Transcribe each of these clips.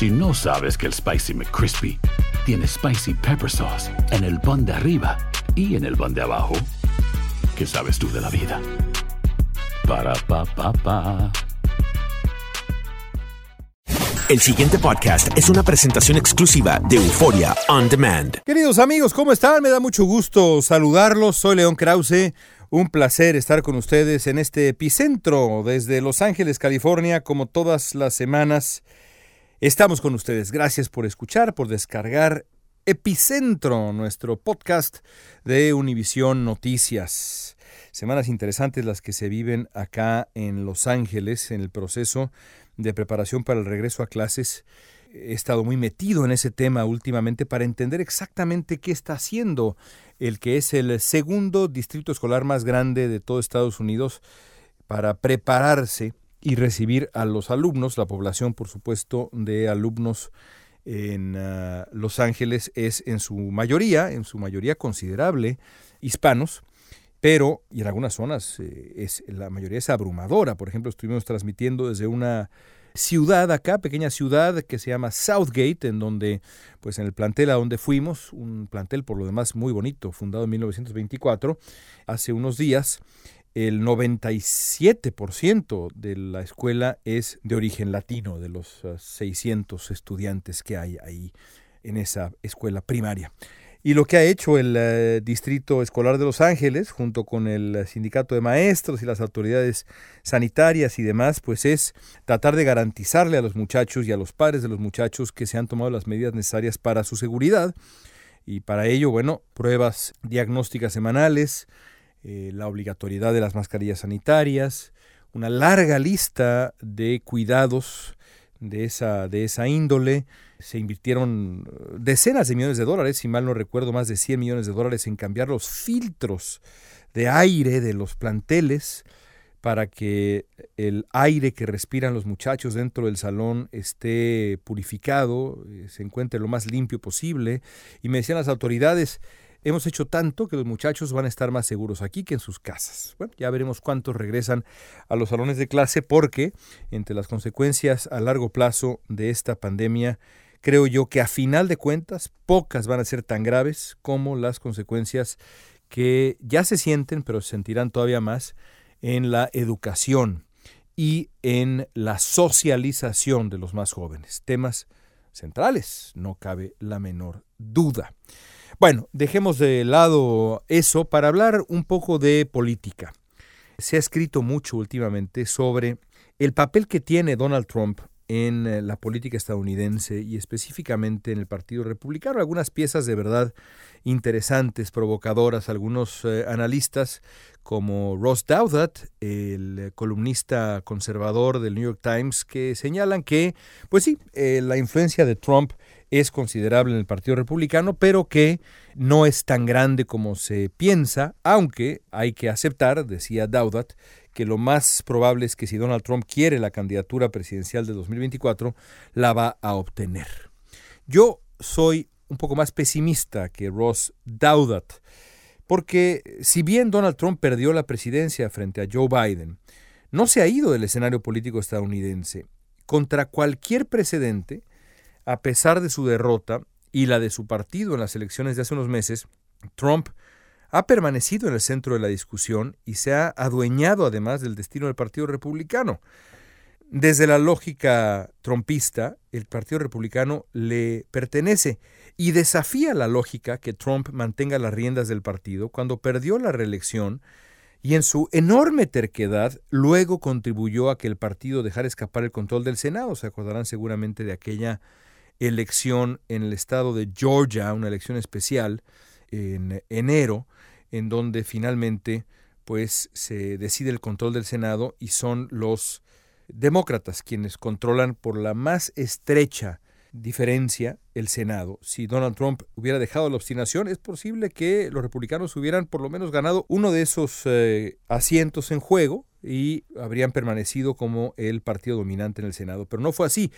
Si no sabes que el Spicy McCrispy tiene Spicy Pepper Sauce en el pan de arriba y en el pan de abajo, ¿qué sabes tú de la vida? Para, pa, pa, pa. El siguiente podcast es una presentación exclusiva de Euforia On Demand. Queridos amigos, ¿cómo están? Me da mucho gusto saludarlos. Soy León Krause. Un placer estar con ustedes en este epicentro desde Los Ángeles, California, como todas las semanas. Estamos con ustedes. Gracias por escuchar, por descargar Epicentro, nuestro podcast de Univisión Noticias. Semanas interesantes las que se viven acá en Los Ángeles en el proceso de preparación para el regreso a clases. He estado muy metido en ese tema últimamente para entender exactamente qué está haciendo el que es el segundo distrito escolar más grande de todo Estados Unidos para prepararse y recibir a los alumnos, la población por supuesto de alumnos en ah, Los Ángeles es en su mayoría, en su mayoría considerable, hispanos, pero, y en algunas zonas eh, es, la mayoría es abrumadora. Por ejemplo, estuvimos transmitiendo desde una ciudad acá, pequeña ciudad que se llama Southgate, en donde, pues en el plantel a donde fuimos, un plantel por lo demás muy bonito, fundado en 1924, hace unos días, el 97% de la escuela es de origen latino, de los 600 ah, estudiantes que hay ahí en esa escuela primaria. Y lo que ha hecho el eh, Distrito Escolar de Los Ángeles, junto con el Sindicato de Maestros y las autoridades sanitarias y demás, pues es tratar de garantizarle a los muchachos y a los padres de los muchachos que se han tomado las medidas necesarias para su seguridad. Y para ello, bueno, pruebas diagnósticas semanales, eh, la obligatoriedad de las mascarillas sanitarias, una larga lista de cuidados de esa, de esa índole. Se invirtieron eh, decenas de millones de dólares, si mal no recuerdo, más de 100 millones de dólares en cambiar los filtros de aire de los planteles para que el aire que respiran los muchachos dentro del salón esté purificado, eh, se encuentre lo más limpio posible. Y me decían las autoridades, Hemos hecho tanto que los muchachos van a estar más seguros aquí que en sus casas. Bueno, ya veremos cuántos regresan a los salones de clase porque entre las consecuencias a largo plazo de esta pandemia, creo yo que a final de cuentas pocas van a ser tan graves como las consecuencias que ya se sienten, pero se sentirán todavía más en la educación y en la socialización de los más jóvenes. Temas centrales, no cabe la menor duda. Bueno, dejemos de lado eso para hablar un poco de política. Se ha escrito mucho últimamente sobre el papel que tiene Donald Trump en eh, la política estadounidense y específicamente en el Partido Republicano. Algunas piezas de verdad interesantes, provocadoras, algunos eh, analistas como Ross Douthat, el columnista conservador del New York Times, que señalan que, pues sí, eh, la influencia de Trump es considerable en el Partido Republicano, pero que no es tan grande como se piensa, aunque hay que aceptar, decía Daudat, que lo más probable es que si Donald Trump quiere la candidatura presidencial de 2024, la va a obtener. Yo soy un poco más pesimista que Ross Daudat, porque si bien Donald Trump perdió la presidencia frente a Joe Biden, no se ha ido del escenario político estadounidense. Contra cualquier precedente, a pesar de su derrota y la de su partido en las elecciones de hace unos meses, Trump ha permanecido en el centro de la discusión y se ha adueñado además del destino del Partido Republicano. Desde la lógica trumpista, el Partido Republicano le pertenece y desafía la lógica que Trump mantenga las riendas del partido cuando perdió la reelección y en su enorme terquedad luego contribuyó a que el partido dejara escapar el control del Senado. Se acordarán seguramente de aquella elección en el estado de Georgia, una elección especial en enero, en donde finalmente pues se decide el control del Senado y son los demócratas quienes controlan por la más estrecha diferencia el Senado. Si Donald Trump hubiera dejado la obstinación, es posible que los republicanos hubieran por lo menos ganado uno de esos eh, asientos en juego y habrían permanecido como el partido dominante en el Senado. Pero no fue así.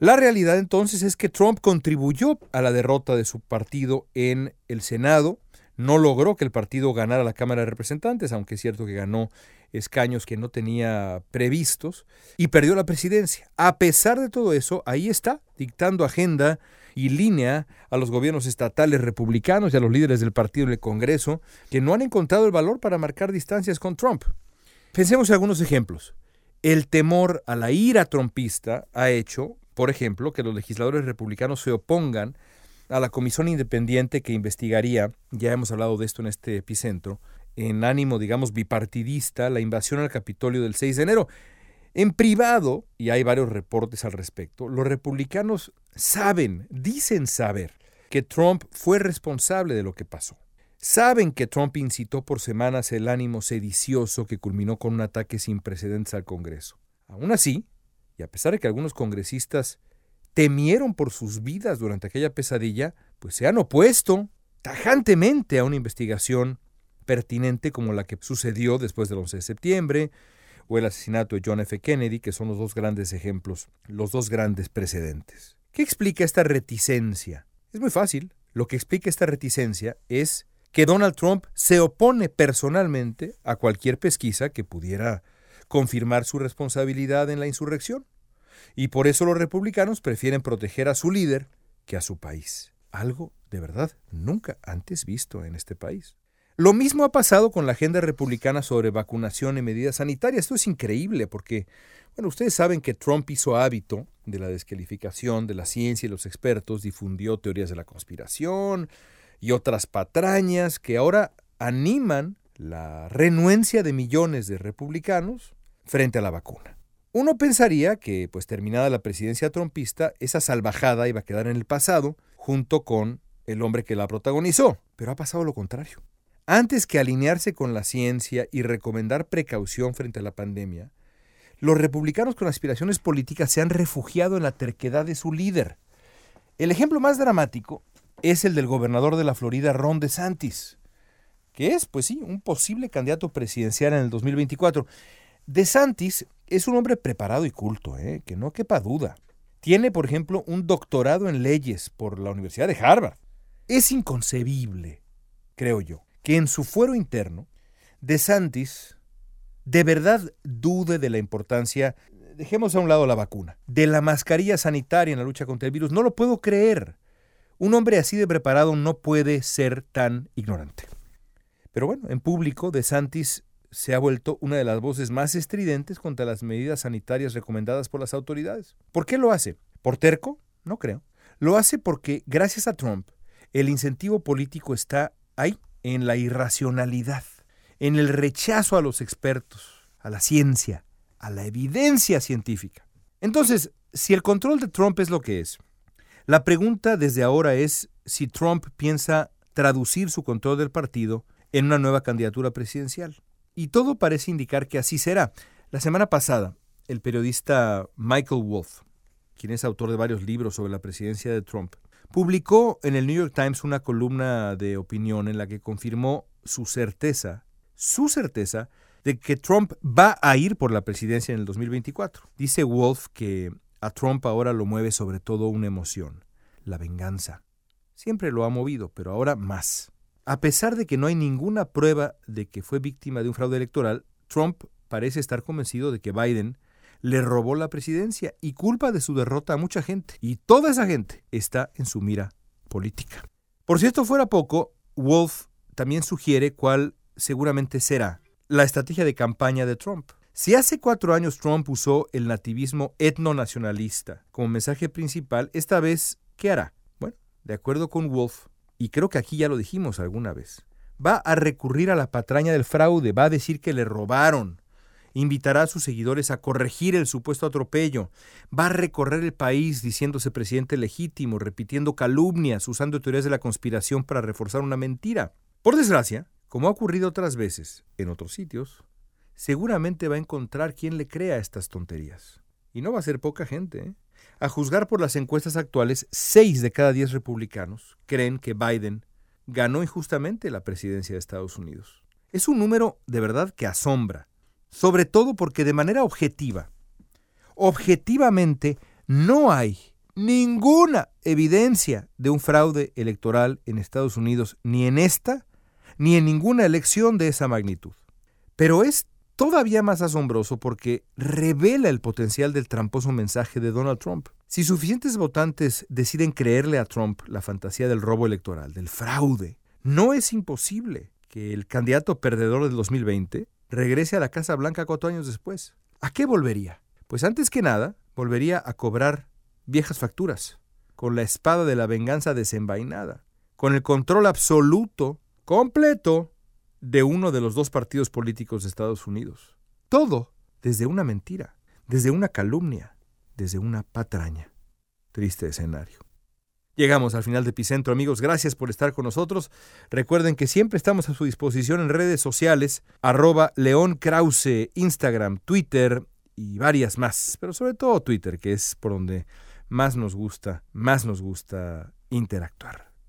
La realidad entonces es que Trump contribuyó a la derrota de su partido en el Senado, no logró que el partido ganara la Cámara de Representantes, aunque es cierto que ganó escaños que no tenía previstos y perdió la presidencia. A pesar de todo eso, ahí está, dictando agenda y línea a los gobiernos estatales republicanos y a los líderes del partido en el Congreso, que no han encontrado el valor para marcar distancias con Trump. Pensemos en algunos ejemplos. El temor a la ira trumpista ha hecho, por ejemplo, que los legisladores republicanos se opongan a la comisión independiente que investigaría, ya hemos hablado de esto en este epicentro, en ánimo, digamos, bipartidista, la invasión al Capitolio del 6 de enero. En privado, y hay varios reportes al respecto, los republicanos saben, dicen saber, que Trump fue responsable de lo que pasó. Saben que Trump incitó por semanas el ánimo sedicioso que culminó con un ataque sin precedentes al Congreso. Aún así, y a pesar de que algunos congresistas temieron por sus vidas durante aquella pesadilla, pues se han opuesto tajantemente a una investigación pertinente como la que sucedió después del 11 de septiembre o el asesinato de John F. Kennedy, que son los dos grandes ejemplos, los dos grandes precedentes. ¿Qué explica esta reticencia? Es muy fácil. Lo que explica esta reticencia es que Donald Trump se opone personalmente a cualquier pesquisa que pudiera confirmar su responsabilidad en la insurrección y por eso los republicanos prefieren proteger a su líder que a su país. Algo de verdad nunca antes visto en este país. Lo mismo ha pasado con la agenda republicana sobre vacunación y medidas sanitarias. Esto es increíble porque, bueno, ustedes saben que Trump hizo hábito de la descalificación de la ciencia y los expertos, difundió teorías de la conspiración y otras patrañas que ahora animan la renuencia de millones de republicanos frente a la vacuna. Uno pensaría que, pues terminada la presidencia trompista, esa salvajada iba a quedar en el pasado junto con el hombre que la protagonizó, pero ha pasado lo contrario. Antes que alinearse con la ciencia y recomendar precaución frente a la pandemia, los republicanos con aspiraciones políticas se han refugiado en la terquedad de su líder. El ejemplo más dramático es el del gobernador de la Florida, Ron DeSantis, que es, pues sí, un posible candidato presidencial en el 2024. DeSantis es un hombre preparado y culto, ¿eh? que no quepa duda. Tiene, por ejemplo, un doctorado en leyes por la Universidad de Harvard. Es inconcebible, creo yo, que en su fuero interno, DeSantis de verdad dude de la importancia, dejemos a un lado la vacuna, de la mascarilla sanitaria en la lucha contra el virus. No lo puedo creer. Un hombre así de preparado no puede ser tan ignorante. Pero bueno, en público, DeSantis se ha vuelto una de las voces más estridentes contra las medidas sanitarias recomendadas por las autoridades. ¿Por qué lo hace? ¿Por terco? No creo. Lo hace porque, gracias a Trump, el incentivo político está ahí, en la irracionalidad, en el rechazo a los expertos, a la ciencia, a la evidencia científica. Entonces, si el control de Trump es lo que es, la pregunta desde ahora es si Trump piensa traducir su control del partido en una nueva candidatura presidencial. Y todo parece indicar que así será. La semana pasada, el periodista Michael Wolff, quien es autor de varios libros sobre la presidencia de Trump, publicó en el New York Times una columna de opinión en la que confirmó su certeza, su certeza, de que Trump va a ir por la presidencia en el 2024. Dice Wolf que a Trump ahora lo mueve sobre todo una emoción, la venganza. Siempre lo ha movido, pero ahora más. A pesar de que no hay ninguna prueba de que fue víctima de un fraude electoral, Trump parece estar convencido de que Biden le robó la presidencia y culpa de su derrota a mucha gente. Y toda esa gente está en su mira política. Por si esto fuera poco, Wolf también sugiere cuál seguramente será la estrategia de campaña de Trump. Si hace cuatro años Trump usó el nativismo etnonacionalista como mensaje principal, esta vez, ¿qué hará? Bueno, de acuerdo con Wolf, y creo que aquí ya lo dijimos alguna vez, va a recurrir a la patraña del fraude, va a decir que le robaron, invitará a sus seguidores a corregir el supuesto atropello, va a recorrer el país diciéndose presidente legítimo, repitiendo calumnias, usando teorías de la conspiración para reforzar una mentira. Por desgracia, como ha ocurrido otras veces en otros sitios, seguramente va a encontrar quien le crea estas tonterías. Y no va a ser poca gente. ¿eh? A juzgar por las encuestas actuales, seis de cada diez republicanos creen que Biden ganó injustamente la presidencia de Estados Unidos. Es un número de verdad que asombra, sobre todo porque de manera objetiva, objetivamente no hay ninguna evidencia de un fraude electoral en Estados Unidos, ni en esta, ni en ninguna elección de esa magnitud. Pero es todavía más asombroso porque revela el potencial del tramposo mensaje de Donald Trump. Si suficientes votantes deciden creerle a Trump la fantasía del robo electoral, del fraude, no es imposible que el candidato perdedor del 2020 regrese a la Casa Blanca cuatro años después. ¿A qué volvería? Pues antes que nada, volvería a cobrar viejas facturas, con la espada de la venganza desenvainada, con el control absoluto, completo, de uno de los dos partidos políticos de Estados Unidos. Todo desde una mentira, desde una calumnia, desde una patraña. Triste escenario. Llegamos al final de Epicentro, amigos. Gracias por estar con nosotros. Recuerden que siempre estamos a su disposición en redes sociales, arroba León Krause, Instagram, Twitter y varias más, pero sobre todo Twitter, que es por donde más nos gusta, más nos gusta interactuar.